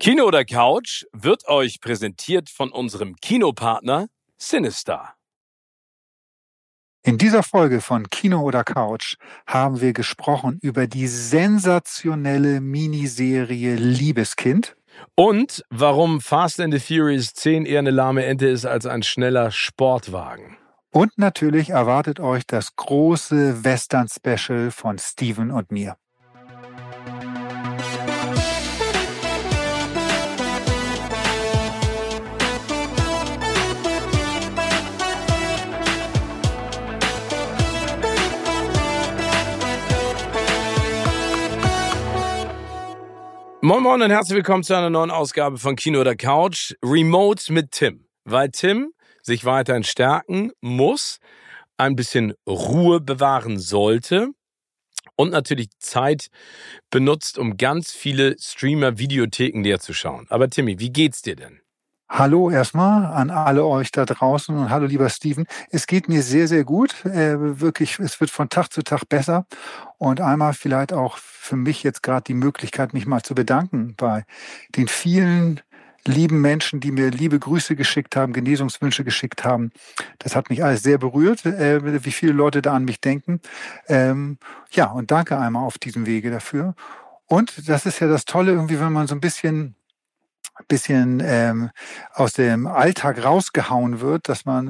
Kino oder Couch wird euch präsentiert von unserem Kinopartner Sinister. In dieser Folge von Kino oder Couch haben wir gesprochen über die sensationelle Miniserie Liebeskind. Und warum Fast and the Furious 10 eher eine lahme Ente ist als ein schneller Sportwagen. Und natürlich erwartet euch das große Western-Special von Steven und mir. Moin Moin und herzlich willkommen zu einer neuen Ausgabe von Kino oder Couch. Remote mit Tim. Weil Tim sich weiterhin stärken muss, ein bisschen Ruhe bewahren sollte und natürlich Zeit benutzt, um ganz viele Streamer-Videotheken dir zu schauen. Aber Timmy, wie geht's dir denn? Hallo erstmal an alle euch da draußen und hallo lieber Steven. Es geht mir sehr, sehr gut. Äh, wirklich, es wird von Tag zu Tag besser. Und einmal vielleicht auch für mich jetzt gerade die Möglichkeit, mich mal zu bedanken bei den vielen lieben Menschen, die mir liebe Grüße geschickt haben, Genesungswünsche geschickt haben. Das hat mich alles sehr berührt, äh, wie viele Leute da an mich denken. Ähm, ja, und danke einmal auf diesem Wege dafür. Und das ist ja das Tolle, irgendwie, wenn man so ein bisschen bisschen ähm, aus dem Alltag rausgehauen wird, dass man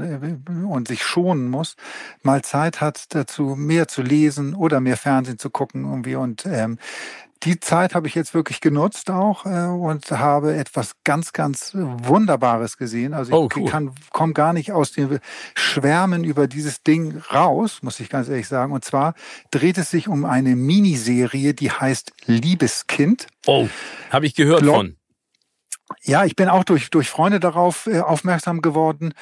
äh, und sich schonen muss, mal Zeit hat dazu, mehr zu lesen oder mehr Fernsehen zu gucken irgendwie und ähm, die Zeit habe ich jetzt wirklich genutzt auch äh, und habe etwas ganz, ganz Wunderbares gesehen. Also ich oh, cool. kann komme gar nicht aus dem Schwärmen über dieses Ding raus, muss ich ganz ehrlich sagen. Und zwar dreht es sich um eine Miniserie, die heißt Liebeskind. Oh, habe ich gehört Glo von. Ja, ich bin auch durch, durch Freunde darauf äh, aufmerksam geworden,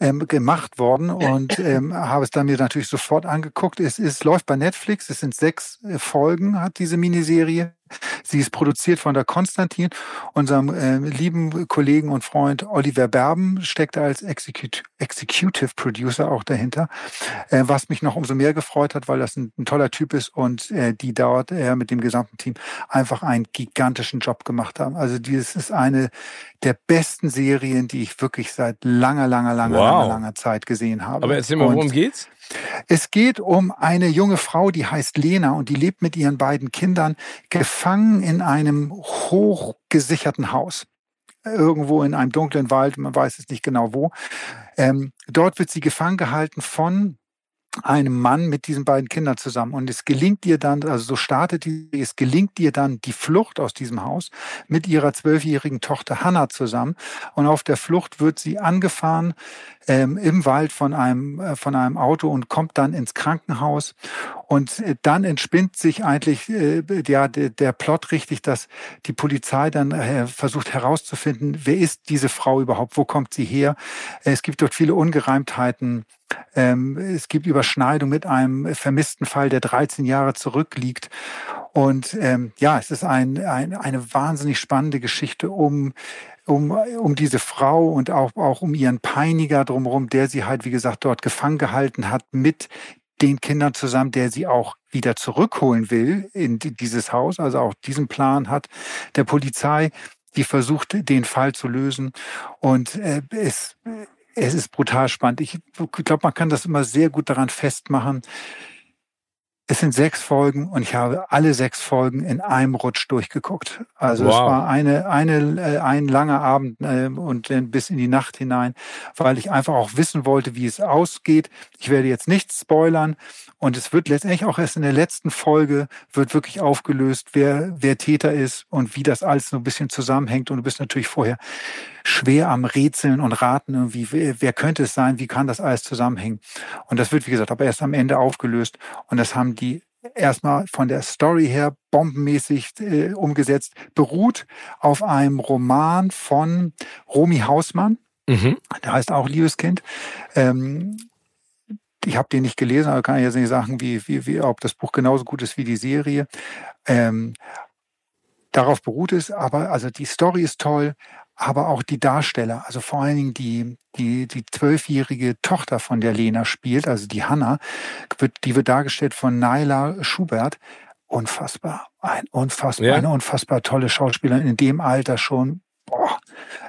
ähm, gemacht worden und ähm, habe es dann mir natürlich sofort angeguckt. Es, es läuft bei Netflix, es sind sechs äh, Folgen, hat diese Miniserie. Sie ist produziert von der Konstantin. Unserem äh, lieben Kollegen und Freund Oliver Berben steckt als Executive Producer auch dahinter, äh, was mich noch umso mehr gefreut hat, weil das ein, ein toller Typ ist und äh, die dort äh, mit dem gesamten Team einfach einen gigantischen Job gemacht haben. Also dieses ist eine der besten Serien, die ich wirklich seit langer, langer, langer, wow. langer, langer Zeit gesehen habe. Aber erzähl mal, worum geht's? Es geht um eine junge Frau, die heißt Lena und die lebt mit ihren beiden Kindern gefangen in einem hochgesicherten Haus. Irgendwo in einem dunklen Wald, man weiß es nicht genau wo. Ähm, dort wird sie gefangen gehalten von einem Mann mit diesen beiden Kindern zusammen. Und es gelingt ihr dann, also so startet die, es gelingt ihr dann die Flucht aus diesem Haus mit ihrer zwölfjährigen Tochter Hannah zusammen. Und auf der Flucht wird sie angefahren ähm, im Wald von einem, äh, von einem Auto und kommt dann ins Krankenhaus. Und äh, dann entspinnt sich eigentlich äh, ja, der, der Plot richtig, dass die Polizei dann äh, versucht herauszufinden, wer ist diese Frau überhaupt, wo kommt sie her. Es gibt dort viele Ungereimtheiten ähm, es gibt Überschneidung mit einem vermissten Fall, der 13 Jahre zurückliegt. Und ähm, ja, es ist ein, ein, eine wahnsinnig spannende Geschichte um um, um diese Frau und auch, auch um ihren Peiniger drumherum, der sie halt, wie gesagt, dort gefangen gehalten hat mit den Kindern zusammen, der sie auch wieder zurückholen will in dieses Haus, also auch diesen Plan hat der Polizei, die versucht, den Fall zu lösen. Und äh, es, es ist brutal spannend. Ich glaube, man kann das immer sehr gut daran festmachen. Es sind sechs Folgen und ich habe alle sechs Folgen in einem Rutsch durchgeguckt. Also wow. es war eine, eine, äh, ein langer Abend äh, und bis in die Nacht hinein, weil ich einfach auch wissen wollte, wie es ausgeht. Ich werde jetzt nichts spoilern und es wird letztendlich auch erst in der letzten Folge wird wirklich aufgelöst, wer, wer Täter ist und wie das alles so ein bisschen zusammenhängt. Und du bist natürlich vorher schwer am Rätseln und Raten, irgendwie, wer, wer könnte es sein, wie kann das alles zusammenhängen. Und das wird, wie gesagt, aber erst am Ende aufgelöst. Und das haben die erstmal von der Story her bombenmäßig äh, umgesetzt, beruht auf einem Roman von Romy Hausmann. Mhm. Der heißt auch Liebeskind. Ähm, ich habe den nicht gelesen, aber kann ich jetzt nicht sagen, wie, wie, wie, ob das Buch genauso gut ist wie die Serie. Ähm, darauf beruht es, aber also die Story ist toll, aber auch die Darsteller, also vor allen Dingen die, die, die zwölfjährige Tochter von der Lena spielt, also die Hanna, wird, die wird dargestellt von Naila Schubert. unfassbar. Ein unfassbar, ja. eine unfassbar tolle Schauspielerin in dem Alter schon. Boah,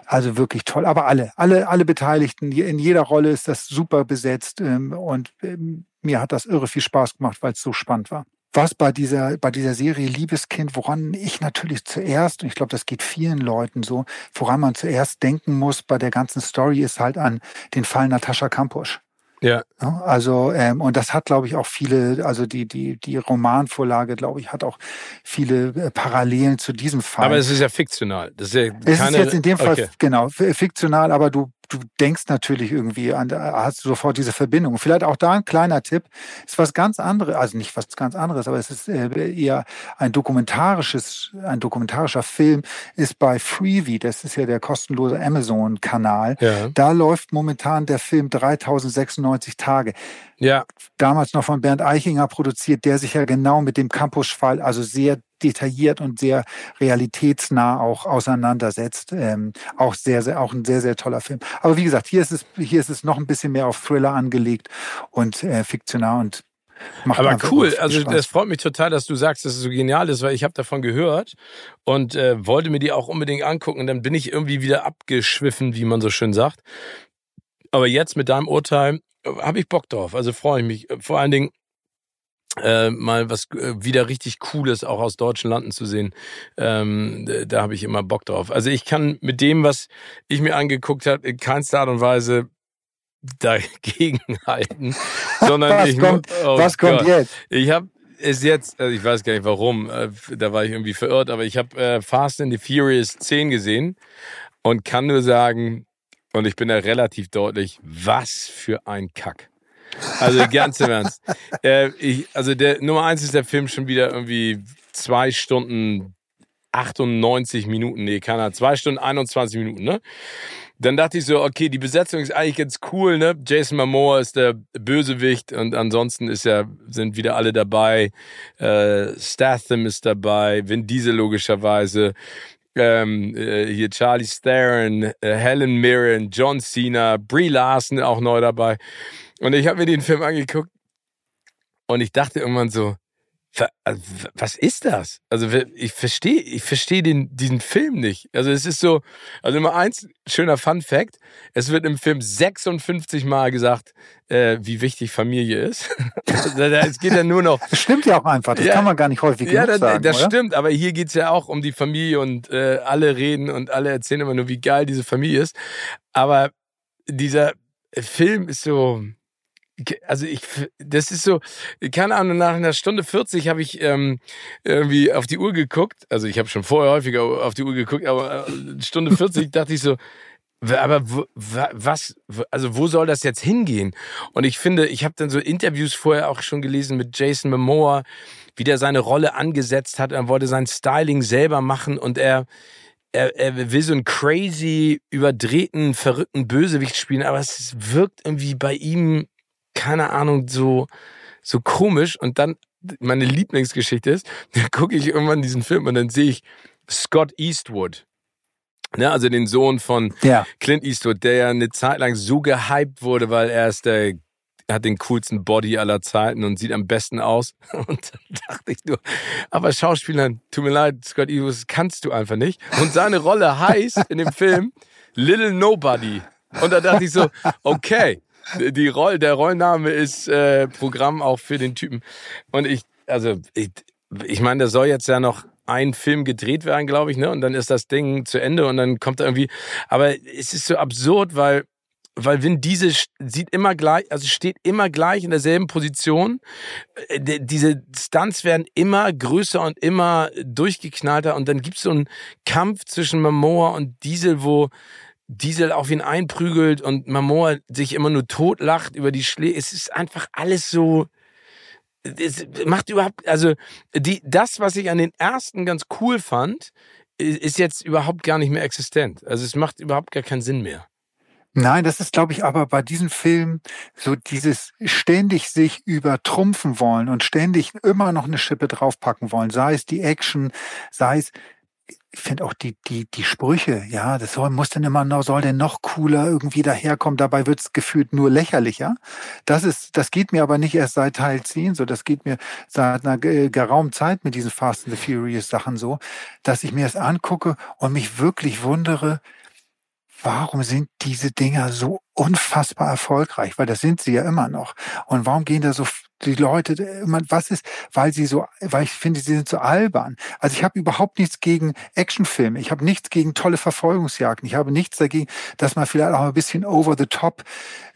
also wirklich toll. Aber alle, alle, alle Beteiligten, in jeder Rolle ist das super besetzt ähm, und ähm, mir hat das irre viel Spaß gemacht, weil es so spannend war. Was bei dieser, bei dieser Serie Liebeskind, woran ich natürlich zuerst, und ich glaube, das geht vielen Leuten so, woran man zuerst denken muss bei der ganzen Story, ist halt an den Fall Natascha Kampusch. Ja. Also, ähm, und das hat, glaube ich, auch viele, also die, die, die Romanvorlage, glaube ich, hat auch viele äh, Parallelen zu diesem Fall. Aber es ist ja fiktional. Das ist ja keine, es ist jetzt in dem Fall, okay. genau, fiktional, aber du du denkst natürlich irgendwie an, hast du sofort diese Verbindung. Vielleicht auch da ein kleiner Tipp, ist was ganz anderes, also nicht was ganz anderes, aber es ist äh, eher ein dokumentarisches, ein dokumentarischer Film, ist bei Freevee, das ist ja der kostenlose Amazon-Kanal. Ja. Da läuft momentan der Film 3096 Tage. Ja. Damals noch von Bernd Eichinger produziert, der sich ja genau mit dem Campus-Fall, also sehr detailliert und sehr realitätsnah auch auseinandersetzt. Ähm, auch sehr, sehr, auch ein sehr, sehr toller Film. Aber wie gesagt, hier ist es, hier ist es noch ein bisschen mehr auf Thriller angelegt und äh, fiktional und Macht Aber cool, also das freut mich total, dass du sagst, dass es so genial ist, weil ich habe davon gehört und äh, wollte mir die auch unbedingt angucken. Und dann bin ich irgendwie wieder abgeschwiffen, wie man so schön sagt. Aber jetzt mit deinem Urteil äh, habe ich Bock drauf. Also freue ich mich. Vor allen Dingen, äh, mal was äh, wieder richtig Cooles auch aus deutschen Landen zu sehen. Ähm, da habe ich immer Bock drauf. Also ich kann mit dem, was ich mir angeguckt habe, in keinster Art und Weise dagegen halten, sondern was ich kommt, oh was kommt jetzt? Ich habe es jetzt, also ich weiß gar nicht warum, äh, da war ich irgendwie verirrt, aber ich habe äh, Fast and the Furious 10 gesehen und kann nur sagen, und ich bin da relativ deutlich, was für ein Kack. Also ganz im Ernst. Äh, ich, also der Nummer eins ist der Film schon wieder irgendwie zwei Stunden 98 Minuten, nee, keiner, zwei Stunden 21 Minuten, ne? Dann dachte ich so, okay, die Besetzung ist eigentlich ganz cool, ne? Jason Momoa ist der Bösewicht und ansonsten ist ja, sind wieder alle dabei. Äh, Statham ist dabei, Vin Diesel logischerweise, ähm, äh, hier Charlie Theron, äh, Helen Mirren, John Cena, Brie Larson auch neu dabei. Und ich habe mir den Film angeguckt und ich dachte irgendwann so, was ist das? Also ich verstehe, ich verstehe den diesen Film nicht. Also es ist so, also Nummer eins schöner Fun Fact: Es wird im Film 56 Mal gesagt, äh, wie wichtig Familie ist. Es geht ja nur noch. Das stimmt ja auch einfach. Das ja, kann man gar nicht häufig ja, das, sagen. das oder? stimmt. Aber hier geht's ja auch um die Familie und äh, alle reden und alle erzählen immer nur, wie geil diese Familie ist. Aber dieser Film ist so also ich, das ist so, keine Ahnung, nach einer Stunde 40 habe ich ähm, irgendwie auf die Uhr geguckt. Also ich habe schon vorher häufiger auf die Uhr geguckt, aber äh, Stunde 40 dachte ich so, aber was, also wo soll das jetzt hingehen? Und ich finde, ich habe dann so Interviews vorher auch schon gelesen mit Jason Momoa, wie der seine Rolle angesetzt hat. Er wollte sein Styling selber machen und er, er, er will so einen crazy, überdrehten, verrückten Bösewicht spielen, aber es wirkt irgendwie bei ihm keine Ahnung, so, so komisch. Und dann meine Lieblingsgeschichte ist, dann gucke ich irgendwann diesen Film und dann sehe ich Scott Eastwood. Ne, also den Sohn von ja. Clint Eastwood, der ja eine Zeit lang so gehypt wurde, weil er ist der hat den coolsten Body aller Zeiten und sieht am besten aus. Und dann dachte ich nur, aber Schauspieler, tut mir leid, Scott Eastwood, kannst du einfach nicht. Und seine Rolle heißt in dem Film Little Nobody. Und da dachte ich so, okay, die Roll, der Rollname ist äh, Programm auch für den Typen. Und ich, also ich, ich meine, da soll jetzt ja noch ein Film gedreht werden, glaube ich, ne? Und dann ist das Ding zu Ende und dann kommt da irgendwie. Aber es ist so absurd, weil weil Vin Diesel sieht immer gleich, also steht immer gleich in derselben Position. Äh, diese Stunts werden immer größer und immer durchgeknallter und dann gibt's so einen Kampf zwischen Momoa und Diesel, wo Diesel auf ihn einprügelt und Mamoa sich immer nur totlacht über die Schläge. Es ist einfach alles so. Es macht überhaupt, also die, das, was ich an den ersten ganz cool fand, ist jetzt überhaupt gar nicht mehr existent. Also es macht überhaupt gar keinen Sinn mehr. Nein, das ist, glaube ich, aber bei diesem Film so dieses ständig sich übertrumpfen wollen und ständig immer noch eine Schippe draufpacken wollen, sei es die Action, sei es ich finde auch die, die, die Sprüche, ja, das soll, muss denn immer noch, soll denn noch cooler irgendwie daherkommen, dabei wird's gefühlt nur lächerlicher. Das ist, das geht mir aber nicht erst seit Teil 10 so, das geht mir seit einer geraumen Zeit mit diesen Fast and the Furious Sachen so, dass ich mir das angucke und mich wirklich wundere, warum sind diese Dinger so unfassbar erfolgreich? Weil das sind sie ja immer noch. Und warum gehen da so die Leute, was ist, weil sie so, weil ich finde, sie sind so albern. Also ich habe überhaupt nichts gegen Actionfilme. Ich habe nichts gegen tolle Verfolgungsjagden. Ich habe nichts dagegen, dass man vielleicht auch ein bisschen over the top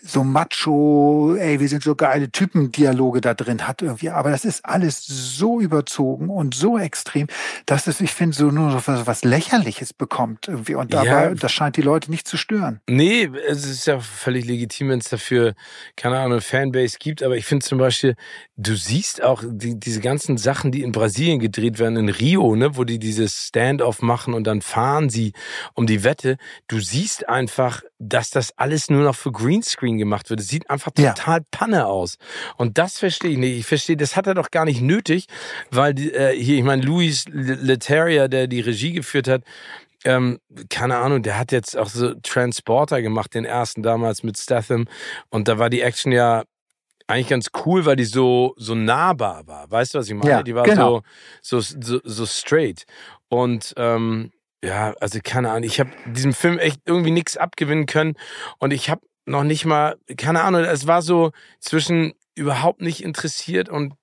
so macho, ey, wir sind so geile Typen-Dialoge da drin hat irgendwie. Aber das ist alles so überzogen und so extrem, dass es, ich finde, so nur so was, was Lächerliches bekommt irgendwie. Und dabei, ja. das scheint die Leute nicht zu stören. Nee, es ist ja völlig legitim, wenn es dafür, keine Ahnung, Fanbase gibt. Aber ich finde zum Beispiel, du siehst auch die, diese ganzen Sachen, die in Brasilien gedreht werden, in Rio, ne, wo die dieses Standoff machen und dann fahren sie um die Wette. Du siehst einfach, dass das alles nur noch für Greenscreen gemacht wird. Es sieht einfach total ja. Panne aus. Und das verstehe ich nicht. Ich verstehe, das hat er doch gar nicht nötig, weil äh, hier, ich meine, Louis Leterrier, der die Regie geführt hat, ähm, keine Ahnung, der hat jetzt auch so Transporter gemacht, den ersten damals mit Statham. Und da war die Action ja eigentlich ganz cool, weil die so, so nahbar war. Weißt du, was ich meine? Ja, die war genau. so, so, so, so straight. Und ähm, ja, also keine Ahnung, ich habe diesem Film echt irgendwie nichts abgewinnen können und ich habe noch nicht mal, keine Ahnung, es war so zwischen überhaupt nicht interessiert und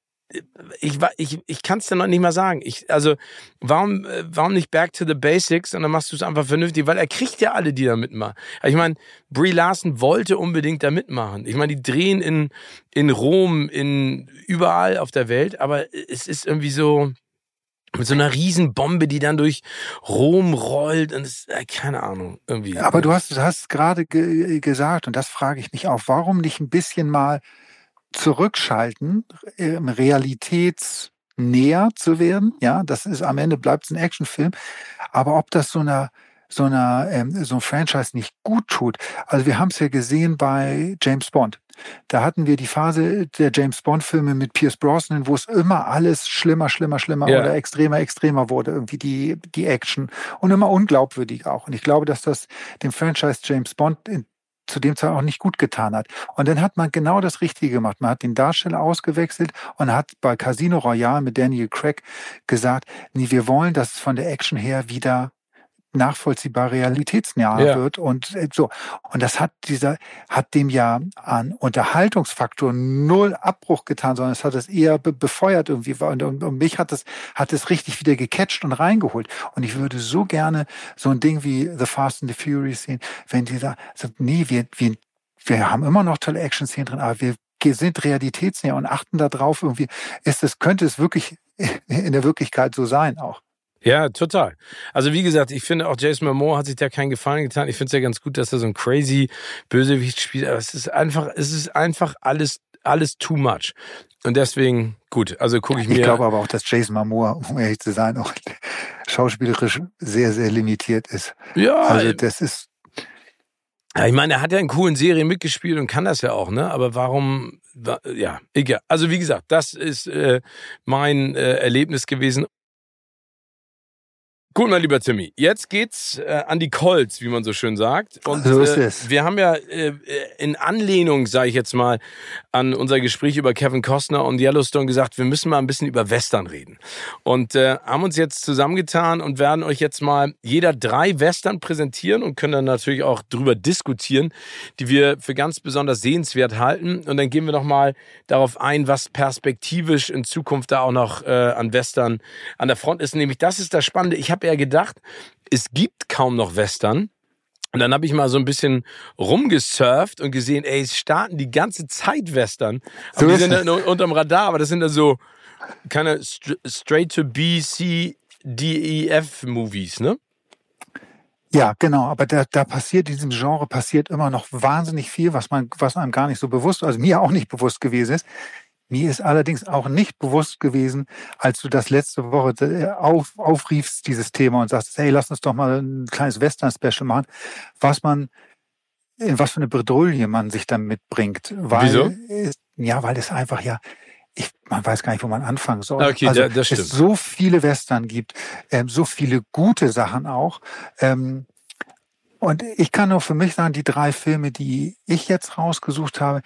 ich ich ich kann es dir noch nicht mal sagen. Ich also warum äh, warum nicht back to the basics und dann machst du es einfach vernünftig, weil er kriegt ja alle, die da mitmachen. Ich meine, Brie Larson wollte unbedingt da mitmachen. Ich meine, die drehen in in Rom, in überall auf der Welt, aber es ist irgendwie so mit so einer Riesenbombe, die dann durch Rom rollt und es, äh, keine Ahnung, irgendwie. Aber du hast, hast gerade ge gesagt, und das frage ich mich auch, warum nicht ein bisschen mal zurückschalten, ähm, realitätsnäher zu werden? Ja, das ist am Ende bleibt es ein Actionfilm. Aber ob das so einer so einer ähm, so ein Franchise nicht gut tut. Also wir haben es ja gesehen bei James Bond. Da hatten wir die Phase der James Bond-Filme mit Pierce Brosnan, wo es immer alles schlimmer, schlimmer, schlimmer ja. oder extremer, extremer wurde, irgendwie die, die Action und immer unglaubwürdig auch. Und ich glaube, dass das dem Franchise James Bond in, zu dem Zeit auch nicht gut getan hat. Und dann hat man genau das Richtige gemacht. Man hat den Darsteller ausgewechselt und hat bei Casino Royale mit Daniel Craig gesagt, nee, wir wollen, dass es von der Action her wieder nachvollziehbar realitätsnah ja. wird und äh, so. Und das hat dieser, hat dem ja an Unterhaltungsfaktor null Abbruch getan, sondern es hat es eher be befeuert irgendwie. Und, und, und mich hat es, hat es richtig wieder gecatcht und reingeholt. Und ich würde so gerne so ein Ding wie The Fast and the Furious sehen, wenn die da sagt, nee, wir, wir, wir haben immer noch tolle Action-Szenen drin, aber wir sind realitätsnäher und achten da drauf irgendwie, ist es, könnte es wirklich in der Wirklichkeit so sein auch. Ja, total. Also wie gesagt, ich finde auch Jason Momoa hat sich da keinen Gefallen getan. Ich finde es ja ganz gut, dass er so ein crazy Bösewicht spielt. Aber es ist einfach, es ist einfach alles, alles too much. Und deswegen, gut, also gucke ich mir. Ich glaube aber auch, dass Jason Momoa, um ehrlich zu sein, auch schauspielerisch sehr, sehr limitiert ist. Ja. Also das ist. Ja, ich meine, er hat ja in coolen Serien mitgespielt und kann das ja auch, ne? Aber warum, ja, egal. Also wie gesagt, das ist äh, mein äh, Erlebnis gewesen. Gut, mein lieber Timmy, jetzt geht's äh, an die Colts, wie man so schön sagt. Und so ist äh, es. wir haben ja äh, in Anlehnung, sage ich jetzt mal, an unser Gespräch über Kevin Costner und Yellowstone gesagt, wir müssen mal ein bisschen über Western reden. Und äh, haben uns jetzt zusammengetan und werden euch jetzt mal jeder drei Western präsentieren und können dann natürlich auch drüber diskutieren, die wir für ganz besonders sehenswert halten. Und dann gehen wir nochmal darauf ein, was perspektivisch in Zukunft da auch noch äh, an Western an der Front ist. Nämlich, das ist das Spannende. Ich habe habe ja gedacht, es gibt kaum noch Western. Und dann habe ich mal so ein bisschen rumgesurft und gesehen, ey, es starten die ganze Zeit Western. Aber so die sind dann unterm Radar, aber das sind dann so keine straight to B, C, D, E, F Movies, ne? Ja, genau. Aber da, da passiert in diesem Genre passiert immer noch wahnsinnig viel, was man, was einem gar nicht so bewusst, also mir auch nicht bewusst gewesen ist. Mir ist allerdings auch nicht bewusst gewesen, als du das letzte Woche äh, auf, aufriefst, dieses Thema und sagst, hey, lass uns doch mal ein kleines Western-Special machen, was man, in was für eine Bredouille man sich damit bringt. Weil, Wieso? ja, weil es einfach ja, ich, man weiß gar nicht, wo man anfangen soll. Okay, also, das stimmt. es so viele Western gibt, ähm, so viele gute Sachen auch. Ähm, und ich kann nur für mich sagen, die drei Filme, die ich jetzt rausgesucht habe,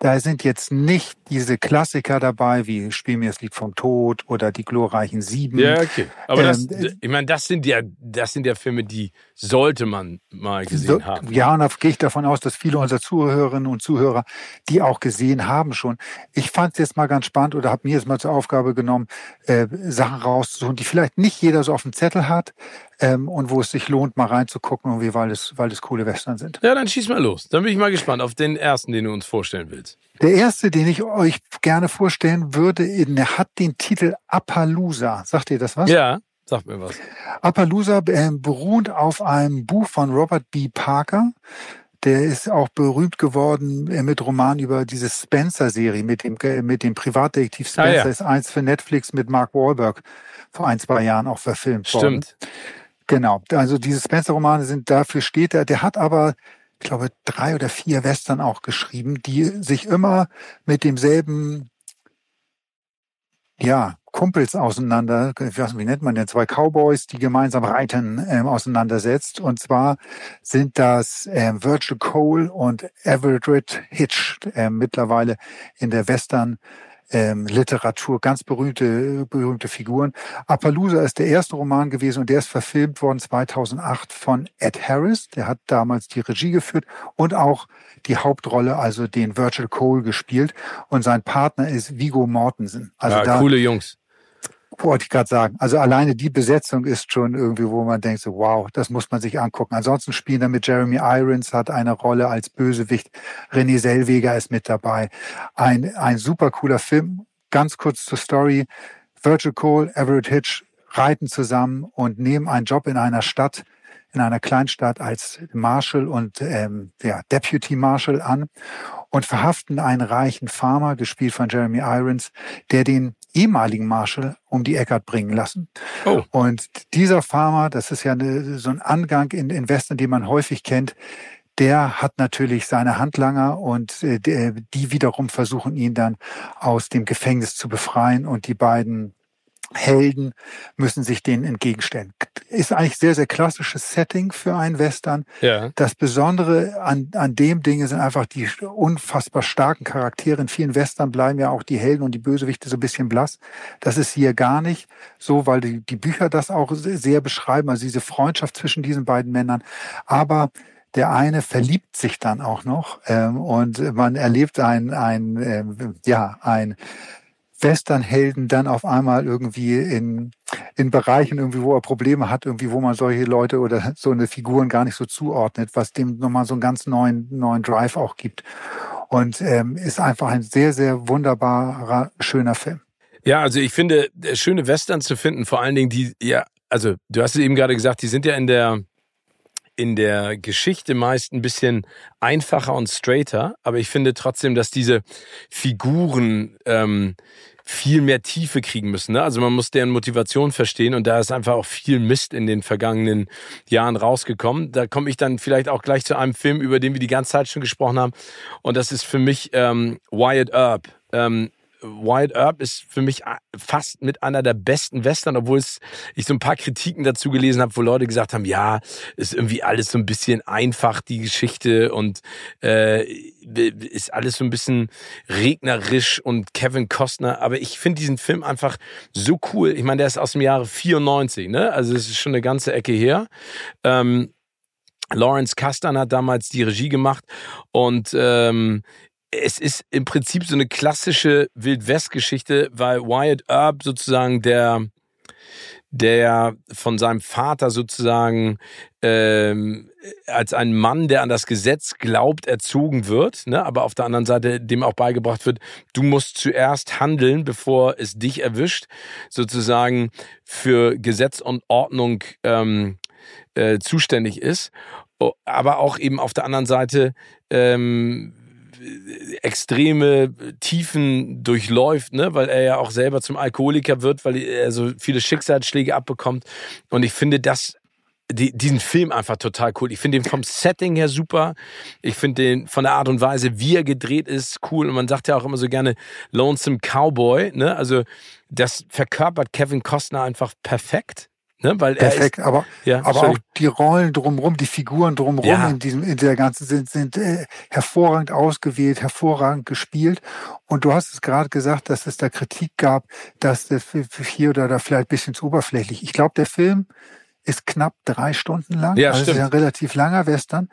da sind jetzt nicht diese Klassiker dabei, wie Spiel mir das Lied vom Tod oder die glorreichen Sieben. Ja, okay. Aber das, Ähm, ich meine, das sind ja, das sind ja Filme, die sollte man mal gesehen So, haben. Ja, und da gehe ich davon aus, dass viele unserer Zuhörerinnen und Zuhörer die auch gesehen haben schon. Ich fand es jetzt mal ganz spannend oder habe mir jetzt mal zur Aufgabe genommen, äh, Sachen rauszusuchen, die vielleicht nicht jeder so auf dem Zettel hat ähm, und wo es sich lohnt, mal reinzugucken, irgendwie, weil es, weil es coole Western sind. Ja, dann schieß mal los. Dann bin ich mal gespannt auf den ersten, den du uns vorstellen willst. Der erste, den ich euch gerne vorstellen würde, der hat den Titel Appaloosa. Sagt ihr das was? Ja, sag mir was. Appaloosa äh, beruht auf einem Buch von Robert B. Parker. Der ist auch berühmt geworden äh, mit Roman über diese Spencer-Serie mit dem, äh, mit dem Privatdetektiv Ah, Spencer. ja. Ist eins für Netflix mit Mark Wahlberg vor ein, zwei Jahren auch verfilmt worden. Stimmt. Genau. Also diese Spencer-Romane sind dafür steht er. Der hat aber, ich glaube, drei oder vier Western auch geschrieben, die sich immer mit demselben, ja, Kumpels auseinander, wie nennt man denn, zwei Cowboys, die gemeinsam reiten, ähm, auseinandersetzt. Und zwar sind das ähm, Virgil Cole und Everett Hitch, ähm, mittlerweile in der Western ähm, Literatur ganz berühmte, berühmte Figuren. Appaloosa ist der erste Roman gewesen und der ist verfilmt worden 2008 von Ed Harris. Der hat damals die Regie geführt und auch die Hauptrolle, also den Virgil Cole gespielt. Und sein Partner ist Vigo Mortensen. Also ja, da coole Jungs. Wollte ich gerade sagen. Also alleine die Besetzung ist schon irgendwie, wo man denkt, so wow, das muss man sich angucken. Ansonsten spielen da mit Jeremy Irons hat eine Rolle als Bösewicht. René Selweger ist mit dabei. Ein, ein super cooler Film. Ganz kurz zur Story. Virgil Cole, Everett Hitch reiten zusammen und nehmen einen Job in einer Stadt, in einer Kleinstadt als Marshal und ähm, ja, Deputy Marshal an und verhaften einen reichen Farmer, gespielt von Jeremy Irons, der den ehemaligen Marshal um die Ecke hat bringen lassen. Oh. Und dieser Farmer, das ist ja eine, so ein Angang in, in Westen, den man häufig kennt, der hat natürlich seine Handlanger und äh, die wiederum versuchen ihn dann aus dem Gefängnis zu befreien und die beiden Helden müssen sich denen entgegenstellen. Ist eigentlich sehr, sehr klassisches Setting für einen Western. Ja. Das Besondere an, an dem Ding sind einfach die unfassbar starken Charaktere. In vielen Western bleiben ja auch die Helden und die Bösewichte so ein bisschen blass. Das ist hier gar nicht so, weil die, die Bücher das auch se- sehr beschreiben, also diese Freundschaft zwischen diesen beiden Männern. Aber der eine verliebt sich dann auch noch ähm, und man erlebt ein, ein ähm, ja, ein Westernhelden dann auf einmal irgendwie in, in Bereichen irgendwie, wo er Probleme hat, irgendwie, wo man solche Leute oder so eine Figuren gar nicht so zuordnet, was dem nochmal so einen ganz neuen, neuen Drive auch gibt. Und ähm, ist einfach ein sehr, sehr wunderbarer, schöner Film. Ja, also ich finde, äh, schöne Western zu finden, vor allen Dingen die, ja, also du hast es eben gerade gesagt, die sind ja in der in der Geschichte meist ein bisschen einfacher und straighter, aber ich finde trotzdem, dass diese Figuren ähm, viel mehr Tiefe kriegen müssen. Ne? Also man muss deren Motivation verstehen und da ist einfach auch viel Mist in den vergangenen Jahren rausgekommen. Da komme ich dann vielleicht auch gleich zu einem Film, über den wir die ganze Zeit schon gesprochen haben und das ist für mich ähm, Wyatt Earp. Ähm, Wyatt Earp ist für mich fast mit einer der besten Western, obwohl es, ich so ein paar Kritiken dazu gelesen habe, wo Leute gesagt haben, ja, ist irgendwie alles so ein bisschen einfach, die Geschichte und äh, ist alles so ein bisschen regnerisch und Kevin Costner. Aber ich finde diesen Film einfach so cool. Ich meine, der ist aus dem Jahre 94, ne? Also es ist schon eine ganze Ecke her. Ähm, Lawrence Kasdan hat damals die Regie gemacht und ähm, es ist im Prinzip so eine klassische Wild-West-Geschichte, weil Wyatt Earp sozusagen der der von seinem Vater sozusagen ähm, als ein Mann, der an das Gesetz glaubt, erzogen wird, ne? aber auf der anderen Seite dem auch beigebracht wird, du musst zuerst handeln, bevor es dich erwischt, sozusagen für Gesetz und Ordnung ähm, äh, zuständig ist, aber auch eben auf der anderen Seite ähm, extreme Tiefen durchläuft, ne, weil er ja auch selber zum Alkoholiker wird, weil er so viele Schicksalsschläge abbekommt. Und ich finde, das die, diesen Film einfach total cool. Ich finde den vom Setting her super. Ich finde den von der Art und Weise, wie er gedreht ist, cool. Und man sagt ja auch immer so gerne Lonesome Cowboy. Ne? Also das verkörpert Kevin Costner einfach perfekt. Ne, weil Perfekt, ist, aber, ja, aber auch die Rollen drumherum, die Figuren drumherum ja. in diesem, in der ganzen sind, sind äh, hervorragend ausgewählt, hervorragend gespielt. Und du hast es gerade gesagt, dass es da Kritik gab, dass das hier oder da vielleicht ein bisschen zu oberflächlich. Ich glaube, der Film ist knapp drei Stunden lang. Ja, also stimmt. ist ein relativ langer Western.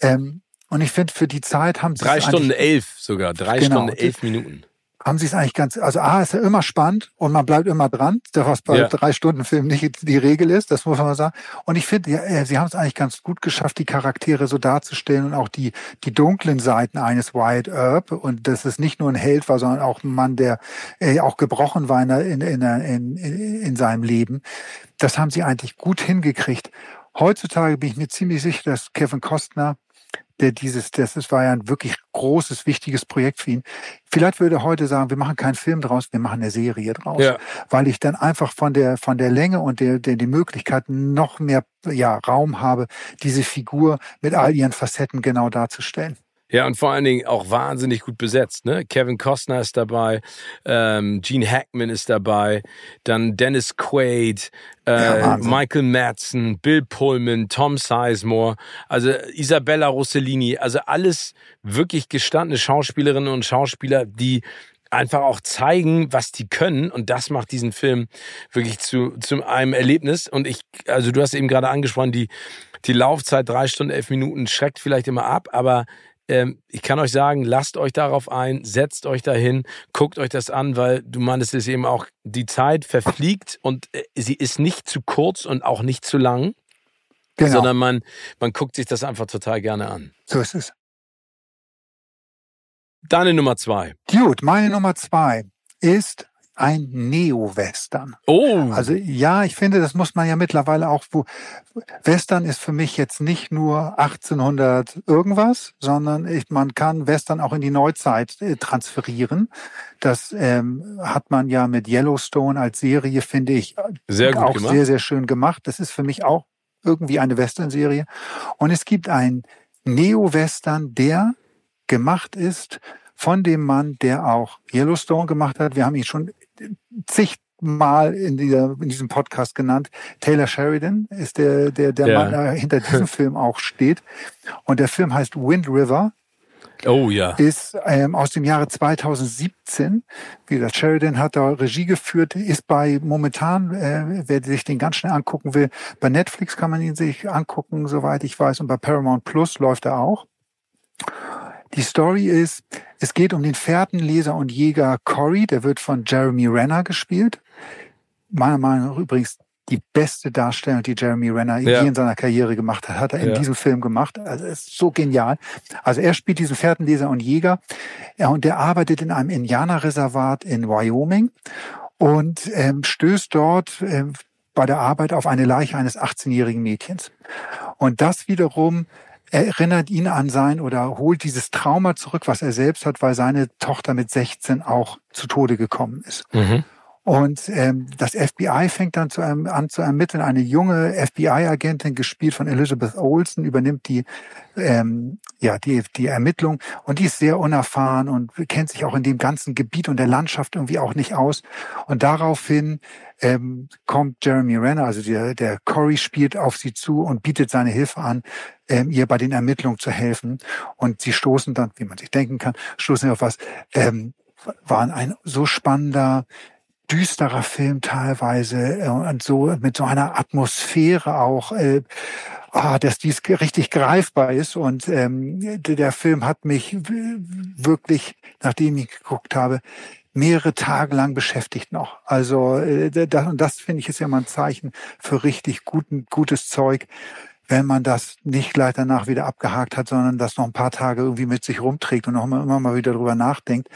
Ähm, und ich finde, für die Zeit haben sie drei Stunden elf sogar, drei genau, Stunden elf Minuten haben sie es eigentlich ganz, also A ist ja immer spannend und man bleibt immer dran, was bei ja. drei Stunden Film nicht die Regel ist, das muss man mal sagen. Und ich finde, ja, äh, sie haben es eigentlich ganz gut geschafft, die Charaktere so darzustellen und auch die, die dunklen Seiten eines Wyatt Earp und dass es nicht nur ein Held war, sondern auch ein Mann, der äh, auch gebrochen war in, in, in, in, in seinem Leben. Das haben sie eigentlich gut hingekriegt. Heutzutage bin ich mir ziemlich sicher, dass Kevin Costner der dieses, das war ja ein wirklich großes, wichtiges Projekt für ihn. Vielleicht würde er heute sagen, wir machen keinen Film draus, wir machen eine Serie draus. Ja. Weil ich dann einfach von der, von der Länge und der, der, die Möglichkeit noch mehr, ja, Raum habe, diese Figur mit all ihren Facetten genau darzustellen. Ja, und vor allen Dingen auch wahnsinnig gut besetzt. Ne? Kevin Costner ist dabei, ähm, Gene Hackman ist dabei, dann Dennis Quaid, äh, ja, Michael Madsen, Bill Pullman, Tom Sizemore, also Isabella Rossellini, also alles wirklich gestandene Schauspielerinnen und Schauspieler, die einfach auch zeigen, was die können. Und das macht diesen Film wirklich zu, zu einem Erlebnis. Und ich, also du hast eben gerade angesprochen, die, die Laufzeit drei Stunden, elf Minuten schreckt vielleicht immer ab, aber ähm, ich kann euch sagen, lasst euch darauf ein, setzt euch dahin, guckt euch das an, weil du meinst es eben auch, die Zeit verfliegt und äh, sie ist nicht zu kurz und auch nicht zu lang, genau. sondern man, man guckt sich das einfach total gerne an. So ist es. Deine Nummer zwei. Gut, meine Nummer zwei ist ein Neo-Western. Oh. Also ja, ich finde, das muss man ja mittlerweile auch, wo Western ist für mich jetzt nicht nur 1800 irgendwas, sondern ich, man kann Western auch in die Neuzeit äh, transferieren. Das ähm, hat man ja mit Yellowstone als Serie, finde ich, sehr auch gemacht. sehr, sehr schön gemacht. Das ist für mich auch irgendwie eine Western-Serie. Und es gibt einen Neo-Western, der gemacht ist von dem Mann, der auch Yellowstone gemacht hat. Wir haben ihn schon zigmal in, dieser, in diesem Podcast genannt. Taylor Sheridan ist der, der, der ja. Mann, der hinter diesem Film auch steht. Und der Film heißt Wind River. Oh ja. Ist ähm, aus dem Jahre 2017. Wie gesagt, Sheridan hat da Regie geführt, ist bei momentan, äh, wer sich den ganz schnell angucken will, bei Netflix kann man ihn sich angucken, soweit ich weiß, und bei Paramount Plus läuft er auch. Die Story ist, es geht um den Fährtenleser und Jäger Cory, der wird von Jeremy Renner gespielt. Meiner Meinung nach übrigens die beste Darstellung, die Jeremy Renner ja. je in seiner Karriere gemacht hat, hat er in ja. diesem Film gemacht. Also ist so genial. Also er spielt diesen Fährtenleser und Jäger ja, und der arbeitet in einem Indianerreservat in Wyoming und ähm, stößt dort ähm, bei der Arbeit auf eine Leiche eines 18-jährigen Mädchens. Und das wiederum erinnert ihn an sein oder holt dieses Trauma zurück, was er selbst hat, weil seine Tochter mit 16 auch zu Tode gekommen ist. Mhm. Und ähm, das FBI fängt dann zu einem, an zu ermitteln. Eine junge FBI-Agentin, gespielt von Elizabeth Olsen, übernimmt die, ähm, ja, die, die Ermittlung. Und die ist sehr unerfahren und kennt sich auch in dem ganzen Gebiet und der Landschaft irgendwie auch nicht aus. Und daraufhin ähm, kommt Jeremy Renner, also der, der Corey spielt auf sie zu und bietet seine Hilfe an, ähm, ihr bei den Ermittlungen zu helfen. Und sie stoßen dann, wie man sich denken kann, stoßen auf was, ähm, waren ein so spannender, düsterer Film teilweise äh, und so mit so einer Atmosphäre auch, äh, ah, dass dies richtig greifbar ist. Und ähm, der Film hat mich wirklich, nachdem ich geguckt habe, mehrere Tage lang beschäftigt noch. Also äh, das, und das finde ich ist ja mal ein Zeichen für richtig guten, gutes Zeug wenn man das nicht gleich danach wieder abgehakt hat, sondern das noch ein paar Tage irgendwie mit sich rumträgt und noch immer, immer mal wieder drüber nachdenkt,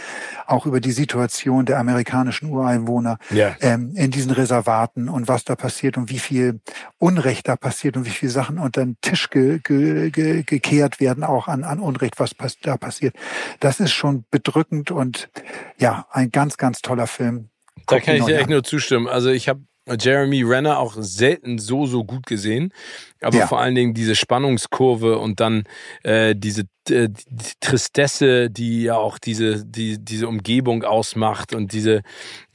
auch über die Situation der amerikanischen Ureinwohner ja. ähm, in diesen Reservaten und was da passiert und wie viel Unrecht da passiert und wie viele Sachen unter den Tisch ge, ge, ge, gekehrt werden, auch an, an Unrecht, was da passiert. Das ist schon bedrückend und ja, ein ganz, ganz toller Film. Da kann ich dir echt nur zustimmen. Also ich habe Jeremy Renner auch selten so, so gut gesehen. Aber ja. vor allen Dingen diese Spannungskurve und dann äh, diese äh, die Tristesse, die ja auch diese, die, diese Umgebung ausmacht und diese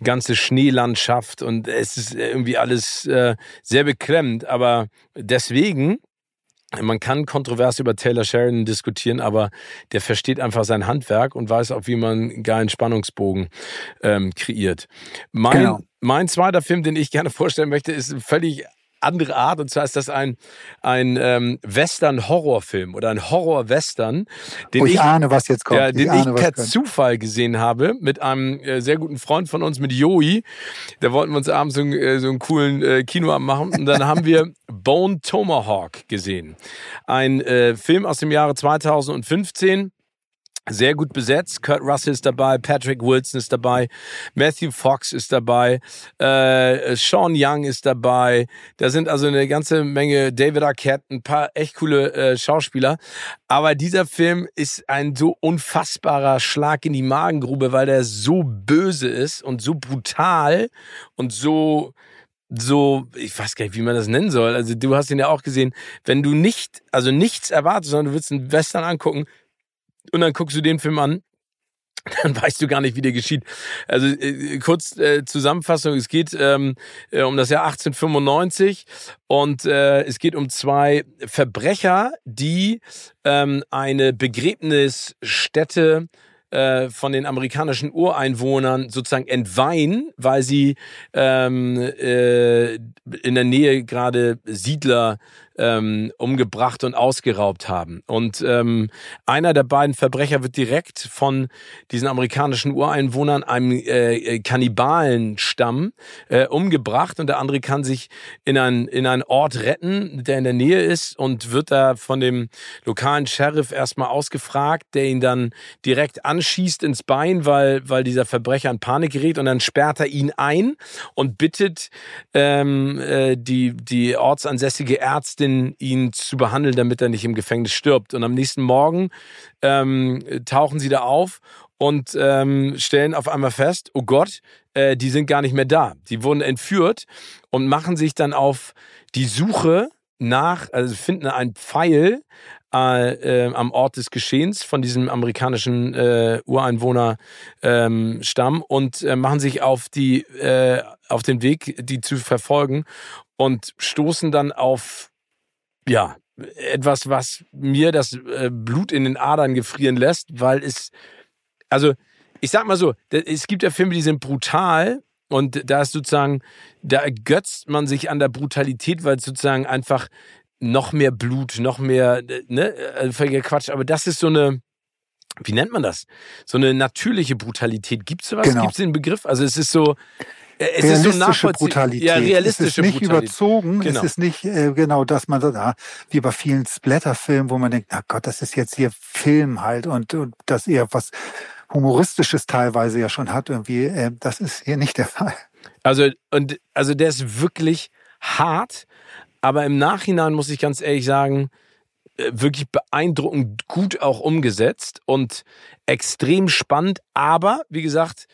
ganze Schneelandschaft und es ist irgendwie alles äh, sehr beklemmend. Aber deswegen man kann kontrovers über Taylor Sheridan diskutieren, aber der versteht einfach sein Handwerk und weiß auch, wie man einen geilen Spannungsbogen ähm, kreiert. Mein, genau. Mein zweiter Film, den ich gerne vorstellen möchte, ist ein völlig andere Art. Und zwar ist das ein, ein ähm, Western-Horrorfilm oder ein Horror-Western, den oh, ich, ich, ahne, was jetzt kommt. Ja, den ich, ich per Zufall gesehen habe mit einem äh, sehr guten Freund von uns, mit Joey. Da wollten wir uns abends so, äh, so einen coolen äh, Kinoabend machen. Und dann haben wir Bone Tomahawk gesehen. Ein äh, Film aus dem Jahre 2015 sehr gut besetzt. Kurt Russell ist dabei, Patrick Wilson ist dabei, Matthew Fox ist dabei, äh, Sean Young ist dabei. Da sind also eine ganze Menge David Arquette, ein paar echt coole äh, Schauspieler. Aber dieser Film ist ein so unfassbarer Schlag in die Magengrube, weil der so böse ist und so brutal und so so, ich weiß gar nicht, wie man das nennen soll. Also du hast ihn ja auch gesehen. Wenn du nicht, also nichts erwartest, sondern du willst einen Western angucken, und dann guckst du den Film an, dann weißt du gar nicht, wie der geschieht. Also äh, kurz äh, Zusammenfassung, es geht ähm, äh, um das Jahr 1895 und äh, es geht um zwei Verbrecher, die ähm, eine Begräbnisstätte äh, von den amerikanischen Ureinwohnern sozusagen entweihen, weil sie ähm, äh, in der Nähe gerade Siedler ähm, umgebracht und ausgeraubt haben. Und ähm, einer der beiden Verbrecher wird direkt von diesen amerikanischen Ureinwohnern, einem äh, äh, Kannibalenstamm, äh, umgebracht und der andere kann sich in, ein, in einen Ort retten, der in der Nähe ist und wird da von dem lokalen Sheriff erstmal ausgefragt, der ihn dann direkt anschießt ins Bein, weil, weil dieser Verbrecher in Panik gerät und dann sperrt er ihn ein und bittet ähm, äh, die, die ortsansässige Ärztin, Ärztin, ihn zu behandeln, damit er nicht im Gefängnis stirbt. Und am nächsten Morgen ähm, tauchen sie da auf und ähm, stellen auf einmal fest, oh Gott, äh, die sind gar nicht mehr da. Die wurden entführt und machen sich dann auf die Suche nach, also finden einen Pfeil äh, äh, am Ort des Geschehens von diesem amerikanischen äh, Ureinwohnerstamm ähm, und äh, machen sich auf die äh, auf den Weg, die zu verfolgen und stoßen dann auf ja, etwas, was mir das äh, Blut in den Adern gefrieren lässt, weil es, also ich sag mal so, es gibt ja Filme, die sind brutal und da ist sozusagen, da ergötzt man sich an der Brutalität, weil es sozusagen einfach noch mehr Blut, noch mehr, ne, also völliger Quatsch, aber das ist so eine, wie nennt man das? So eine natürliche Brutalität. Gibt es sowas? Genau. Gibt es den Begriff? Also es ist so, es realistische so Brutalität. Ja, realistische es ist nicht Brutalität. überzogen. Genau. Es ist nicht äh, genau, dass man so, ah, wie bei vielen Splatter-Filmen, wo man denkt, na Gott, das ist jetzt hier Film halt und, und das eher was humoristisches teilweise ja schon hat irgendwie. Äh, das ist hier nicht der Fall. Also und also der ist wirklich hart, aber im Nachhinein muss ich ganz ehrlich sagen, äh, wirklich beeindruckend gut auch umgesetzt und extrem spannend. Aber wie gesagt,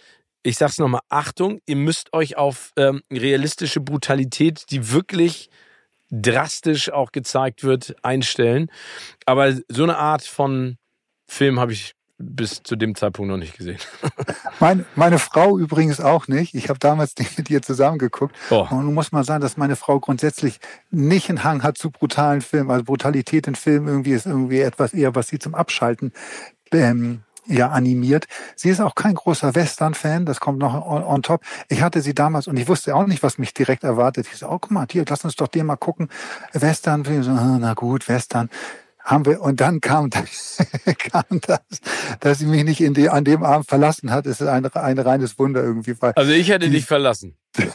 ich sag's nochmal, Achtung, ihr müsst euch auf ähm, realistische Brutalität, die wirklich drastisch auch gezeigt wird, einstellen. Aber so eine Art von Film habe ich bis zu dem Zeitpunkt noch nicht gesehen. Meine, meine Frau übrigens auch nicht. Ich habe damals mit ihr zusammengeguckt. Oh. Und nun muss man sagen, dass meine Frau grundsätzlich nicht einen Hang hat zu brutalen Filmen. Also Brutalität in Filmen irgendwie ist irgendwie etwas eher, was sie zum Abschalten ähm, ja animiert. Sie ist auch kein großer Western-Fan, das kommt noch on, on, top. Ich hatte sie damals und ich wusste auch nicht, was mich direkt erwartet. Ich so, oh guck mal, hier, lass uns doch den mal gucken. Western, so, ah, na gut, Western. Haben wir, und dann kam das, kam das, dass sie mich nicht in die, an dem Abend verlassen hat. Es ist ein, ein reines Wunder irgendwie. also ich hätte dich verlassen.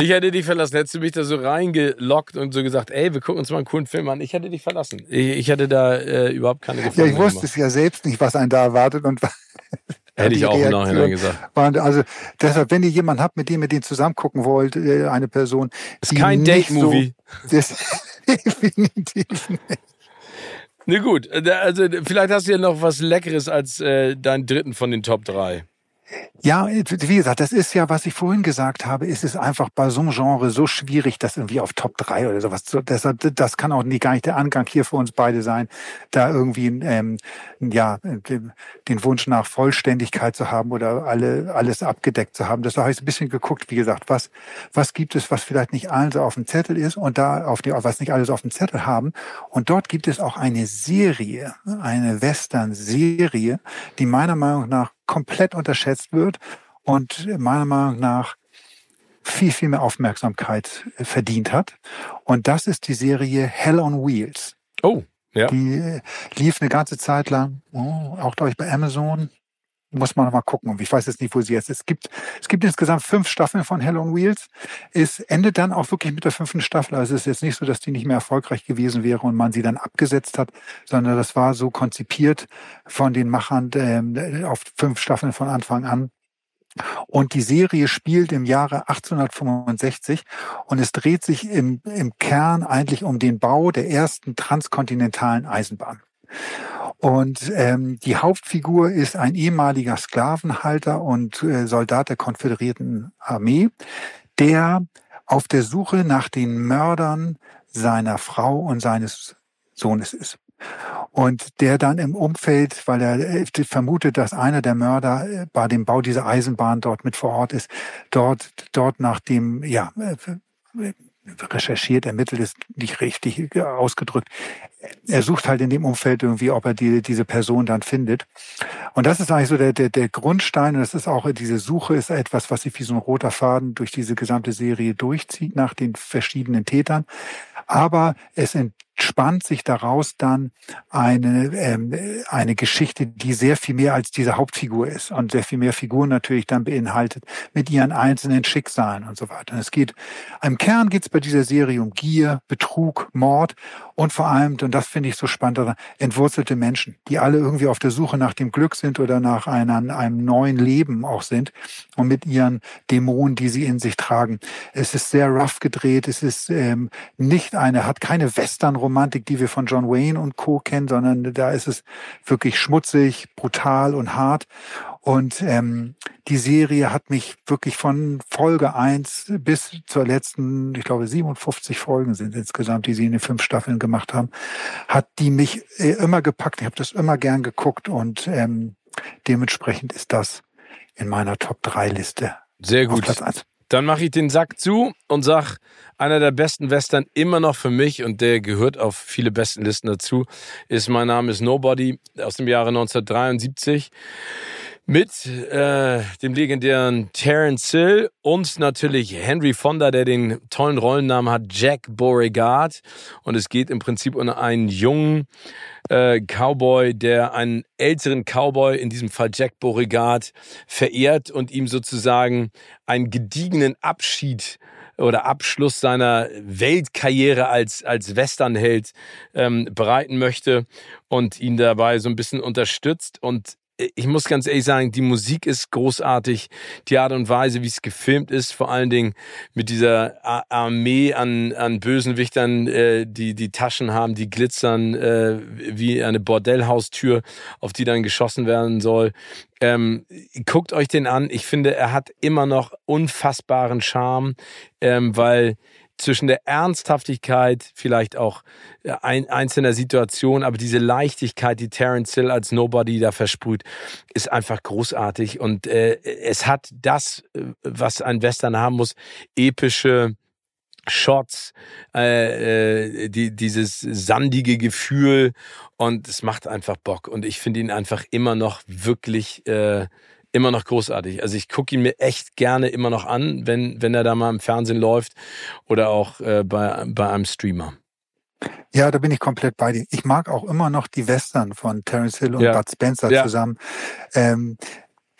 Ich hätte dich verlassen. Hättest du mich da so reingelockt und so gesagt, ey, wir gucken uns mal einen coolen Film an. Ich hätte dich verlassen. Ich, ich hätte da äh, überhaupt keine Gefahr. Ja, ich wusste es ja selbst nicht, was einen da erwartet und Hätte ich auch Reaktion Nachhinein gesagt. Waren, also deshalb, wenn ihr jemanden habt, mit dem ihr den zusammen gucken wollt, äh, eine Person. Ist kein Date-Movie. So, definitiv nicht. Na gut, äh, also vielleicht hast du ja noch was Leckeres als äh, deinen dritten von den Top 3. Ja, wie gesagt, das ist ja, was ich vorhin gesagt habe, ist es einfach bei so einem Genre so schwierig, das irgendwie auf Top 3 oder sowas zu, deshalb, das kann auch nie gar nicht der Angang hier für uns beide sein, da irgendwie, ähm, ja, den, den Wunsch nach Vollständigkeit zu haben oder alle, alles abgedeckt zu haben. Das habe ich ein bisschen geguckt, wie gesagt, was, was gibt es, was vielleicht nicht allen so auf dem Zettel ist und da auf die, was nicht alles auf dem Zettel haben. Und dort gibt es auch eine Serie, eine Western-Serie, die meiner Meinung nach komplett unterschätzt wird und meiner Meinung nach viel, viel mehr Aufmerksamkeit verdient hat. Und das ist die Serie Hell on Wheels. Oh, ja. Die lief eine ganze Zeit lang, oh, auch glaube ich bei Amazon, muss man noch mal gucken. Ich weiß jetzt nicht, wo sie jetzt ist. Es gibt, es gibt insgesamt fünf Staffeln von Hell on Wheels. Es endet dann auch wirklich mit der fünften Staffel. Also es ist jetzt nicht so, dass die nicht mehr erfolgreich gewesen wäre und man sie dann abgesetzt hat, sondern das war so konzipiert von den Machern äh, auf fünf Staffeln von Anfang an. Und die Serie spielt im Jahre 1865 und es dreht sich im, im Kern eigentlich um den Bau der ersten transkontinentalen Eisenbahn. Und ähm, die Hauptfigur ist ein ehemaliger Sklavenhalter und äh, Soldat der konföderierten Armee, der auf der Suche nach den Mördern seiner Frau und seines Sohnes ist. Und der dann im Umfeld, weil er äh, vermutet, dass einer der Mörder äh, bei dem Bau dieser Eisenbahn dort mit vor Ort ist, dort, dort nach dem, ja, äh, recherchiert, ermittelt ist nicht richtig ausgedrückt. Er sucht halt in dem Umfeld irgendwie, ob er die, diese Person dann findet. Und das ist eigentlich so der, der, der Grundstein. Und das ist auch, diese Suche ist etwas, was sich wie so ein roter Faden durch diese gesamte Serie durchzieht nach den verschiedenen Tätern. Aber es spannt sich daraus dann eine, ähm, eine Geschichte, die sehr viel mehr als diese Hauptfigur ist und sehr viel mehr Figuren natürlich dann beinhaltet mit ihren einzelnen Schicksalen und so weiter. Und es geht, im Kern geht es bei dieser Serie um Gier, Betrug, Mord und vor allem, und das finde ich so spannend, entwurzelte Menschen, die alle irgendwie auf der Suche nach dem Glück sind oder nach einer, einem neuen Leben auch sind und mit ihren Dämonen, die sie in sich tragen. Es ist sehr rough gedreht, es ist ähm, nicht eine, hat keine Western-Romantik, die wir von John Wayne und Co. kennen, sondern da ist es wirklich schmutzig, brutal und hart. Und ähm, die Serie hat mich wirklich von Folge eins bis zur letzten, ich glaube 57 Folgen sind insgesamt, die sie in den fünf Staffeln gemacht haben, hat die mich äh, immer gepackt. Ich habe das immer gern geguckt und ähm, dementsprechend ist das in meiner Top-3-Liste. Sehr gut. Dann mache ich den Sack zu und sag, einer der besten Western immer noch für mich und der gehört auf viele besten Listen dazu, ist Mein Name ist Nobody aus dem Jahre 1973 mit äh, dem legendären Terence Hill und natürlich Henry Fonda, der den tollen Rollennamen hat, Jack Beauregard. Und es geht im Prinzip um einen jungen äh, Cowboy, der einen älteren Cowboy, in diesem Fall Jack Beauregard, verehrt und ihm sozusagen einen gediegenen Abschied oder Abschluss seiner Weltkarriere als, als Westernheld ähm, bereiten möchte und ihn dabei so ein bisschen unterstützt. Und ich muss ganz ehrlich sagen, die Musik ist großartig. Die Art und Weise, wie es gefilmt ist, vor allen Dingen mit dieser Armee an, an Bösenwichtern, äh, die die Taschen haben, die glitzern äh, wie eine Bordellhaustür, auf die dann geschossen werden soll. Ähm, guckt euch den an. Ich finde, er hat immer noch unfassbaren Charme, ähm, weil zwischen der Ernsthaftigkeit, vielleicht auch äh, ein, einzelner Situationen, aber diese Leichtigkeit, die Terence Hill als Nobody da versprüht, ist einfach großartig. Und äh, es hat das, äh, was ein Western haben muss, epische Shots, äh, äh, die, dieses sandige Gefühl und es macht einfach Bock. Und ich finde ihn einfach immer noch wirklich äh, immer noch großartig. Also ich gucke ihn mir echt gerne immer noch an, wenn, wenn er da mal im Fernsehen läuft oder auch äh, bei, bei einem Streamer. Ja, da bin ich komplett bei dir. Ich mag auch immer noch die Western von Terence Hill und ja. Bud Spencer ja. zusammen. Ähm,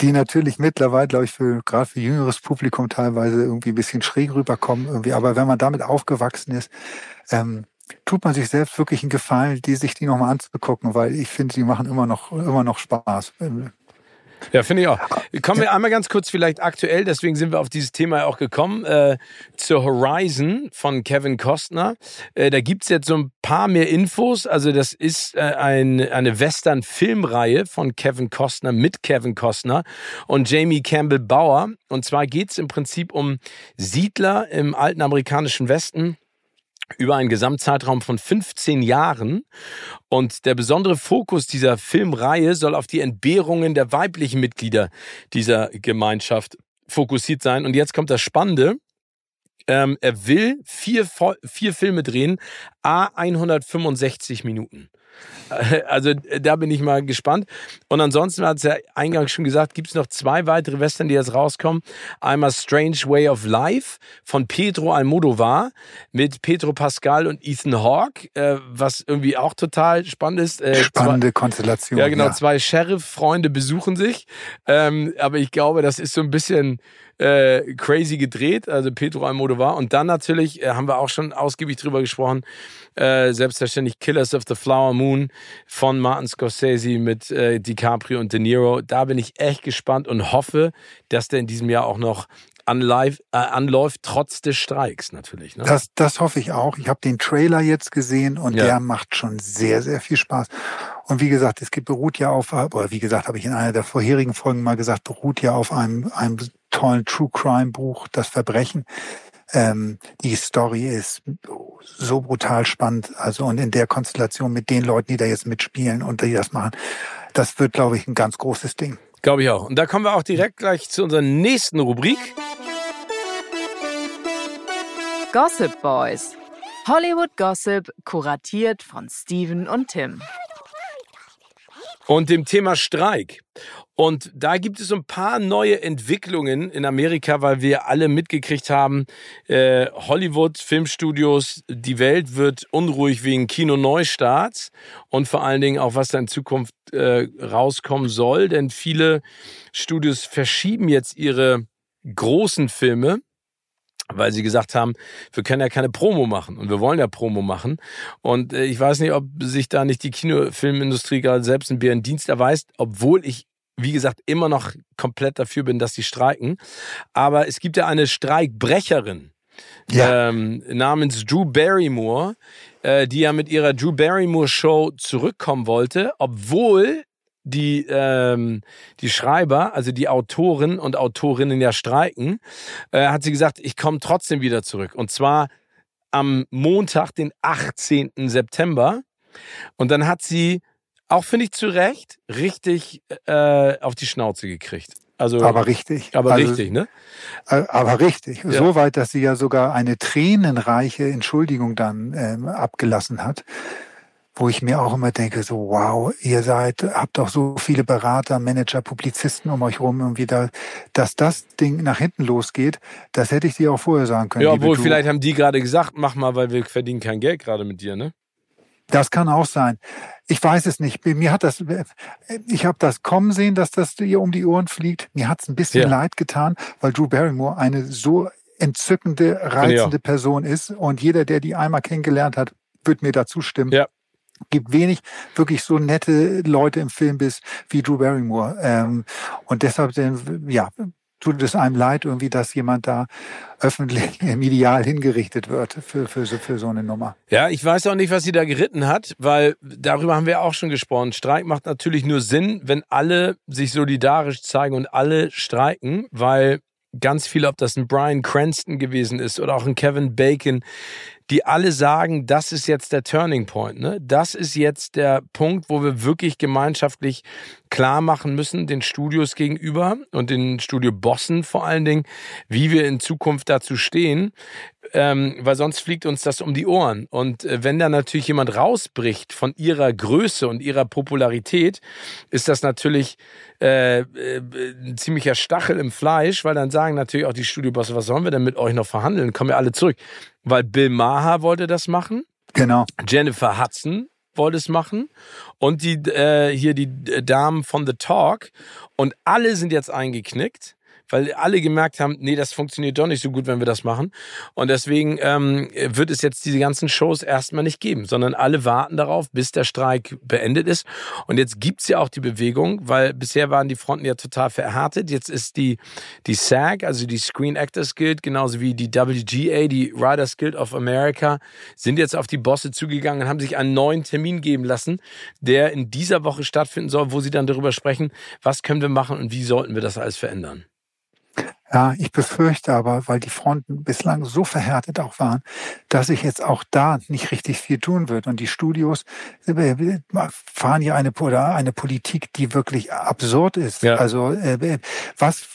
die natürlich mittlerweile, glaube ich, für gerade für jüngeres Publikum teilweise irgendwie ein bisschen schräg rüberkommen. Irgendwie. Aber wenn man damit aufgewachsen ist, ähm, tut man sich selbst wirklich einen Gefallen, die sich die nochmal anzugucken, weil ich finde, die machen immer noch, immer noch Spaß. Ja, finde ich auch. Kommen wir einmal ganz kurz vielleicht aktuell, deswegen sind wir auf dieses Thema auch gekommen, äh, zur Horizon von Kevin Costner. Äh, da gibt's jetzt so ein paar mehr Infos. Also das ist äh, ein, eine Western-Filmreihe von Kevin Costner mit Kevin Costner und Jamie Campbell Bauer. Und zwar geht's im Prinzip um Siedler im alten amerikanischen Westen über einen Gesamtzeitraum von 15 Jahren. Und der besondere Fokus dieser Filmreihe soll auf die Entbehrungen der weiblichen Mitglieder dieser Gemeinschaft fokussiert sein. Und jetzt kommt das Spannende. Ähm, er will vier, vier Filme drehen, a 165 Minuten. Also da bin ich mal gespannt. Und ansonsten hat es ja eingangs schon gesagt, gibt es noch zwei weitere Western, die jetzt rauskommen. Einmal Strange Way of Life von Pedro Almodovar mit Pedro Pascal und Ethan Hawke, äh, was irgendwie auch total spannend ist. Äh, Spannende zwei, Konstellation. Ja, genau. Ja. Zwei Sheriff-Freunde besuchen sich. Ähm, aber ich glaube, das ist so ein bisschen äh, crazy gedreht, also Pedro Almodovar. Und dann natürlich, äh, haben wir auch schon ausgiebig drüber gesprochen, äh, selbstverständlich Killers of the Flower Moon von Martin Scorsese mit äh, DiCaprio und De Niro. Da bin ich echt gespannt und hoffe, dass der in diesem Jahr auch noch anlive, äh, anläuft, trotz des Streiks natürlich. Ne? Das, das hoffe ich auch. Ich habe den Trailer jetzt gesehen und ja. der macht schon sehr, sehr viel Spaß. Und wie gesagt, es beruht ja auf, oder wie gesagt, habe ich in einer der vorherigen Folgen mal gesagt, beruht ja auf einem, einem tollen True Crime Buch, Das Verbrechen. Ähm, die Story ist so brutal spannend. Also und in der Konstellation mit den Leuten, die da jetzt mitspielen und die das machen, das wird, glaube ich, ein ganz großes Ding. Glaube ich auch. Und da kommen wir auch direkt gleich zu unserer nächsten Rubrik. Gossip Boys. Hollywood Gossip, kuratiert von Steven und Tim. Und dem Thema Streik. Und da gibt es ein paar neue Entwicklungen in Amerika, weil wir alle mitgekriegt haben, äh, Hollywood, Filmstudios, die Welt wird unruhig wegen Kino-Neustarts und vor allen Dingen auch, was da in Zukunft äh, rauskommen soll. Denn viele Studios verschieben jetzt ihre großen Filme weil sie gesagt haben, wir können ja keine Promo machen und wir wollen ja Promo machen. Und äh, ich weiß nicht, ob sich da nicht die Kinofilmindustrie gerade selbst ein Bärendienst erweist, obwohl ich wie gesagt, immer noch komplett dafür bin, dass die streiken. Aber es gibt ja eine Streikbrecherin ja. ähm, namens Drew Barrymore, äh, die ja mit ihrer Drew Barrymore Show zurückkommen wollte, obwohl die, ähm, die Schreiber, also die Autoren und Autorinnen ja streiken, äh, hat sie gesagt, ich komme trotzdem wieder zurück. Und zwar am Montag, den 18. September. Und dann hat sie auch finde ich zu Recht, richtig äh, auf die Schnauze gekriegt. Also, aber richtig. Aber also, richtig, ne? Äh, aber richtig. Ja. Soweit, dass sie ja sogar eine tränenreiche Entschuldigung dann ähm, abgelassen hat. Wo ich mir auch immer denke, so, wow, ihr seid, habt doch so viele Berater, Manager, Publizisten um euch rum, irgendwie da, dass das Ding nach hinten losgeht, das hätte ich dir auch vorher sagen können. Ja, obwohl vielleicht haben die gerade gesagt, mach mal, weil wir verdienen kein Geld gerade mit dir, ne? Das kann auch sein. Ich weiß es nicht. Mir hat das, ich habe das kommen sehen, dass das ihr um die Ohren fliegt. Mir hat es ein bisschen ja. leid getan, weil Drew Barrymore eine so entzückende, reizende Person ist. Und jeder, der die einmal kennengelernt hat, wird mir dazu stimmen. Ja. Gibt wenig wirklich so nette Leute im Film bis wie Drew Barrymore. Ähm, und deshalb, ja, tut es einem leid, irgendwie, dass jemand da öffentlich im Ideal hingerichtet wird für, für, so, für so eine Nummer. Ja, ich weiß auch nicht, was sie da geritten hat, weil darüber haben wir auch schon gesprochen. Streik macht natürlich nur Sinn, wenn alle sich solidarisch zeigen und alle streiken, weil ganz viele, ob das ein Brian Cranston gewesen ist oder auch ein Kevin Bacon, die alle sagen, das ist jetzt der Turning Point. Ne? Das ist jetzt der Punkt, wo wir wirklich gemeinschaftlich klar machen müssen, den Studios gegenüber und den Studiobossen vor allen Dingen, wie wir in Zukunft dazu stehen, ähm, weil sonst fliegt uns das um die Ohren. Und äh, wenn da natürlich jemand rausbricht von ihrer Größe und ihrer Popularität, ist das natürlich äh, äh, ein ziemlicher Stachel im Fleisch, weil dann sagen natürlich auch die Studiobosse, was sollen wir denn mit euch noch verhandeln? Kommen wir alle zurück weil Bill Maher wollte das machen. Genau. Jennifer Hudson wollte es machen und die äh, hier die Damen von The Talk und alle sind jetzt eingeknickt, weil alle gemerkt haben, nee, das funktioniert doch nicht so gut, wenn wir das machen. Und deswegen ähm, wird es jetzt diese ganzen Shows erstmal nicht geben, sondern alle warten darauf, bis der Streik beendet ist. Und jetzt gibt's ja auch die Bewegung, weil bisher waren die Fronten ja total verhärtet. Jetzt ist die, die SAG, also die Screen Actors Guild, genauso wie die WGA, die Writers Guild of America, sind jetzt auf die Bosse zugegangen und haben sich einen neuen Termin geben lassen, der in dieser Woche stattfinden soll, wo sie dann darüber sprechen, was können wir machen und wie sollten wir das alles verändern. Ja, ich befürchte aber, weil die Fronten bislang so verhärtet auch waren, dass sich jetzt auch da nicht richtig viel tun wird. Und die Studios äh, fahren ja eine, eine Politik, die wirklich absurd ist. Ja. Also äh, was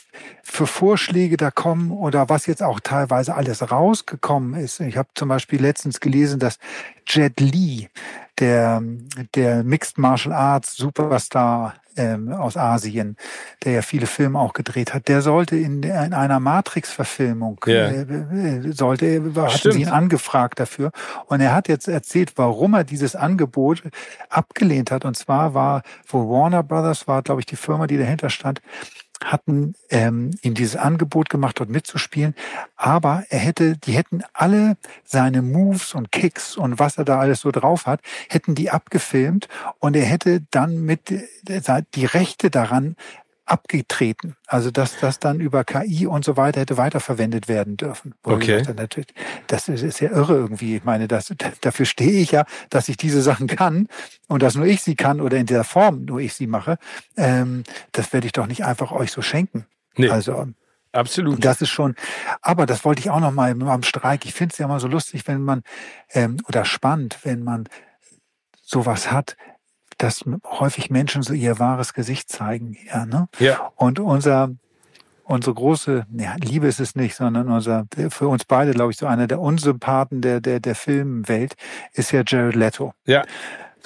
für Vorschläge da kommen oder was jetzt auch teilweise alles rausgekommen ist. Ich habe zum Beispiel letztens gelesen, dass Jet Li, der, der Mixed Martial Arts Superstar ähm, aus Asien, der ja viele Filme auch gedreht hat, der sollte in, in einer Matrix-Verfilmung, yeah. äh, äh sollte, hatten sie ihn angefragt dafür. Und er hat jetzt erzählt, warum er dieses Angebot abgelehnt hat. Und zwar war, wo Warner Brothers war, glaube ich, die Firma, die dahinter stand, hatten ähm, ihm dieses Angebot gemacht, dort mitzuspielen. Aber er hätte, die hätten alle seine Moves und Kicks und was er da alles so drauf hat, hätten die abgefilmt und er hätte dann mit äh, die Rechte daran abgetreten. Also dass das dann über KI und so weiter hätte weiterverwendet werden dürfen. Okay. Natürlich, das ist ja irre irgendwie. Ich meine, das, dafür stehe ich ja, dass ich diese Sachen kann und dass nur ich sie kann oder in der Form nur ich sie mache. Ähm, das werde ich doch nicht einfach euch so schenken. Nee. Also Absolut. Das ist schon, aber das wollte ich auch noch mal am Streik. Ich finde es ja immer so lustig, wenn man, ähm, oder spannend, wenn man sowas hat, dass häufig Menschen so ihr wahres Gesicht zeigen. Ja, ne? ja. Und unser, unsere große, ja, Liebe ist es nicht, sondern unser, für uns beide, glaube ich, so einer der Unsympathen der, der, der Filmwelt ist ja Jared Leto. Ja.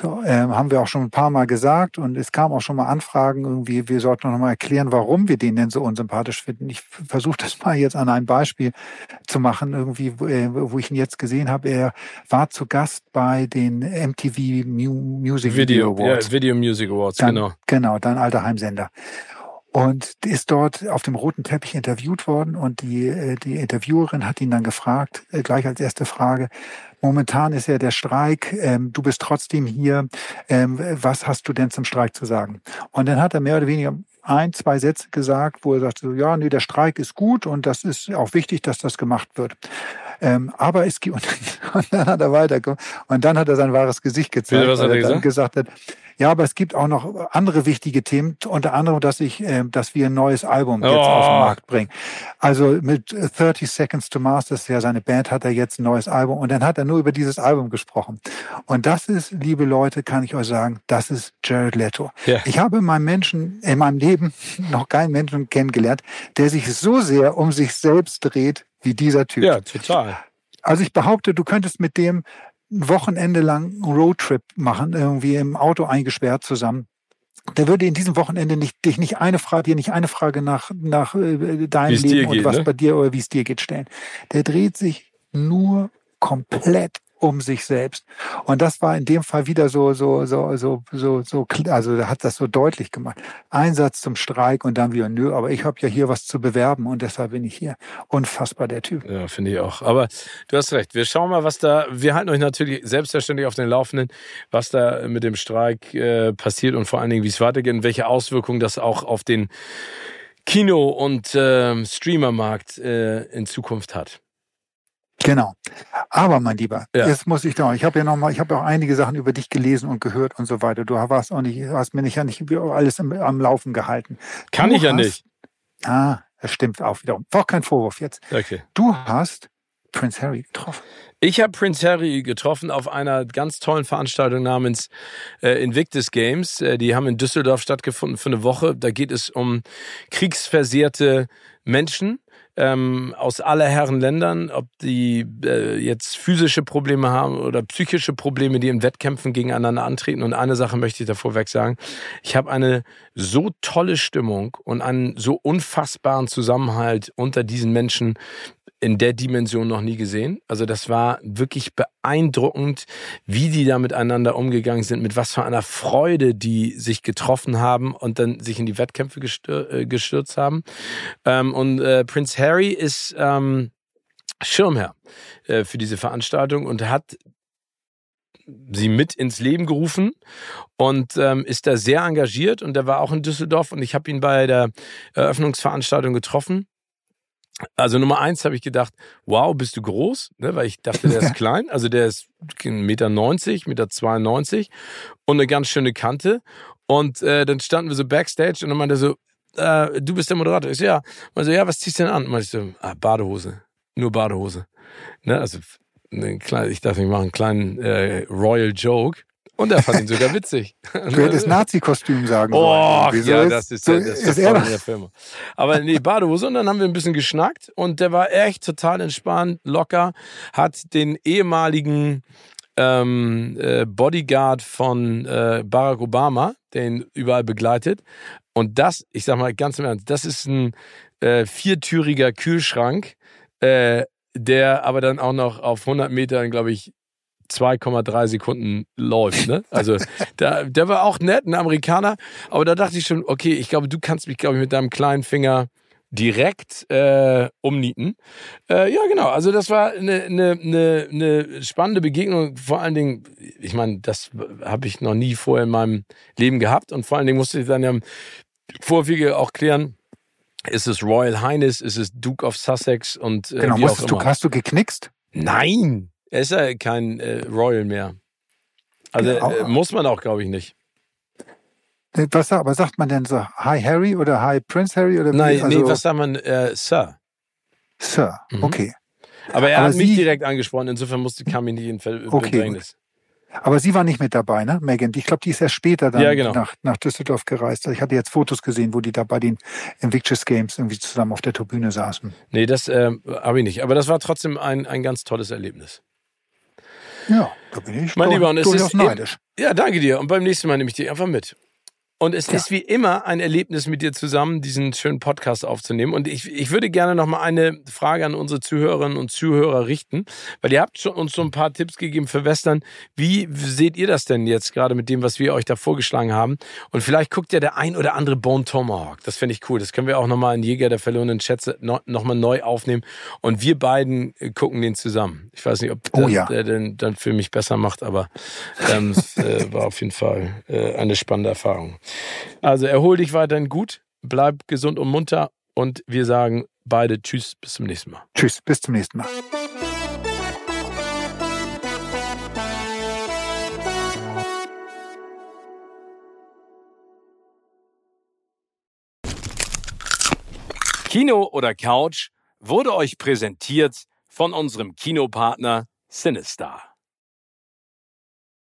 So, ähm, haben wir auch schon ein paar Mal gesagt und es kam auch schon mal Anfragen irgendwie, wir sollten noch mal erklären, warum wir den denn so unsympathisch finden. Ich versuche das mal jetzt an einem Beispiel zu machen, irgendwie, wo, äh, wo ich ihn jetzt gesehen habe. Er war zu Gast bei den MTV Music Video, Video Awards. Ja, Video Music Awards, dann, genau. Genau, dein alter Heimsender und ist dort auf dem roten Teppich interviewt worden und die, äh, die Interviewerin hat ihn dann gefragt, äh, gleich als erste Frage, momentan ist ja der Streik, ähm, du bist trotzdem hier, ähm, was hast du denn zum Streik zu sagen? Und dann hat er mehr oder weniger ein, zwei Sätze gesagt, wo er sagte, ja, nee, der Streik ist gut und das ist auch wichtig, dass das gemacht wird. Ähm, aber es gibt, und dann hat er weitergekommen und dann hat er sein wahres Gesicht gezeigt, was hat er, dann gesagt hat, ja, aber es gibt auch noch andere wichtige Themen, unter anderem, dass ich, äh, dass wir ein neues Album jetzt oh. auf den Markt bringen. Also mit 30 Seconds to ist ja seine Band, hat er jetzt ein neues Album und dann hat er nur über dieses Album gesprochen. Und das ist, liebe Leute, kann ich euch sagen, das ist Jared Leto. Ja. Ich habe in meinem Menschen, in meinem Leben noch keinen Menschen kennengelernt, der sich so sehr um sich selbst dreht wie dieser Typ. Ja, total. Also ich behaupte, du könntest mit dem ein Wochenende lang einen Roadtrip machen, irgendwie im Auto eingesperrt zusammen. Der würde in diesem Wochenende nicht, dich nicht eine Frage, dir nicht eine Frage nach, nach äh, deinem Leben und geht, was ne? bei dir oder wie es dir geht stellen. Der dreht sich nur komplett um sich selbst. Und das war in dem Fall wieder so, so, so, so, so, so, also hat das so deutlich gemacht. Einsatz zum Streik und dann wieder, nö, aber ich habe ja hier was zu bewerben und deshalb bin ich hier. Unfassbar, der Typ. Ja, finde ich auch. Aber du hast recht. Wir schauen mal, was da, wir halten euch natürlich selbstverständlich auf den Laufenden, was da mit dem Streik äh, passiert und vor allen Dingen, wie es weitergeht und welche Auswirkungen das auch auf den Kino- und äh, Streamermarkt äh, in Zukunft hat. Genau. Aber mein Lieber, ja. jetzt muss ich doch, ich habe ja noch mal, ich habe ja auch einige Sachen über dich gelesen und gehört und so weiter. Du warst auch nicht, hast mir nicht ja nicht alles im, am Laufen gehalten. Kann du ich ja hast, nicht. Ah, das stimmt auch wiederum. War auch kein Vorwurf jetzt. Okay. Du hast Prince Harry getroffen. Ich habe Prince Harry getroffen auf einer ganz tollen Veranstaltung namens äh, Invictus Games. Äh, die haben in Düsseldorf stattgefunden für eine Woche. Da geht es um kriegsversehrte Menschen ähm, aus aller Herren Ländern, ob die äh, jetzt physische Probleme haben oder psychische Probleme, die in Wettkämpfen gegeneinander antreten. Und eine Sache möchte ich davor weg sagen. Ich habe eine so tolle Stimmung und einen so unfassbaren Zusammenhalt unter diesen Menschen in der Dimension noch nie gesehen. Also das war wirklich beeindruckend, wie die da miteinander umgegangen sind, mit was für einer Freude die sich getroffen haben und dann sich in die Wettkämpfe äh, gestürzt haben. Ähm, und äh, Prince Harry ist ähm, Schirmherr äh, für diese Veranstaltung und hat sie mit ins Leben gerufen und ähm, ist da sehr engagiert und er war auch in Düsseldorf und ich habe ihn bei der Eröffnungsveranstaltung getroffen. Also Nummer eins habe ich gedacht, wow, bist du groß? Ne, weil ich dachte, der ist klein. Also der ist 1,90 Meter, 1,92 Meter 92 und eine ganz schöne Kante. Und äh, dann standen wir so backstage und dann meinte er so, äh, du bist der Moderator. Ich so, ja. Und so, ja, was ziehst du denn an? Und ich so, ah, Badehose. Nur Badehose. Ne, also eine kleine, ich dachte, ich mache einen kleinen äh, Royal Joke. Und er fand ihn sogar witzig. Du hättest Nazi-Kostüm sagen Oh, ja, das ist, so, das ist, ist in der Firma. Aber nee, Badehose. Und dann haben wir ein bisschen geschnackt. Und der war echt total entspannt, locker. Hat den ehemaligen ähm, äh, Bodyguard von äh, Barack Obama, den überall begleitet. Und das, ich sag mal ganz im Ernst, das ist ein äh, viertüriger Kühlschrank, äh, der aber dann auch noch auf 100 Metern, glaube ich, 2,3 Sekunden läuft. Ne? Also der, der war auch nett, ein Amerikaner. Aber da dachte ich schon, okay, ich glaube, du kannst mich, glaube ich, mit deinem kleinen Finger direkt äh, umnieten. Äh, ja, genau. Also das war eine, eine, eine, eine spannende Begegnung. Vor allen Dingen, ich meine, das habe ich noch nie vorher in meinem Leben gehabt. Und vor allen Dingen musste ich dann ja im Vorwege auch klären, ist es Royal Highness, ist es Duke of Sussex und äh, genau, musstest du, hast du geknickst? Nein, er ist ja kein äh, Royal mehr. Also äh, muss man auch, glaube ich, nicht. Was aber sagt man denn so? Hi Harry oder Hi Prince Harry oder? Nein, also, nee, was sagt man? Äh, Sir. Sir, mhm. okay. Aber er aber hat mich direkt angesprochen, insofern musste, kam ich nicht in Ver okay, Bedrängnis. Aber sie war nicht mit dabei, ne, Megan? Ich glaube, die ist erst später dann ja, genau. nach, nach Düsseldorf gereist. Ich hatte jetzt Fotos gesehen, wo die da bei den Invictus Games irgendwie zusammen auf der Tribüne saßen. Nee, das äh, habe ich nicht. Aber das war trotzdem ein, ein ganz tolles Erlebnis. Ja, da bin ich mein Lieber, und es ist neidisch. Ja, danke dir. Und beim nächsten Mal nehme ich dich einfach mit. Und es ja. ist wie immer ein Erlebnis mit dir zusammen, diesen schönen Podcast aufzunehmen. Und ich, ich würde gerne noch mal eine Frage an unsere Zuhörerinnen und Zuhörer richten, weil ihr habt schon uns so ein paar Tipps gegeben für Western. Wie seht ihr das denn jetzt gerade mit dem, was wir euch da vorgeschlagen haben? Und vielleicht guckt ja der ein oder andere Bone Tomahawk. Das finde ich cool. Das können wir auch noch mal in Jäger der verlorenen Schätze noch, noch mal neu aufnehmen. Und wir beiden gucken den zusammen. Ich weiß nicht, ob oh, ja. der den dann für mich besser macht, aber ähm, es äh, war auf jeden Fall äh, eine spannende Erfahrung. Also erhol dich weiterhin gut, bleib gesund und munter und wir sagen beide Tschüss, bis zum nächsten Mal. Tschüss, bis zum nächsten Mal. Kino oder Couch wurde euch präsentiert von unserem Kinopartner Sinistar.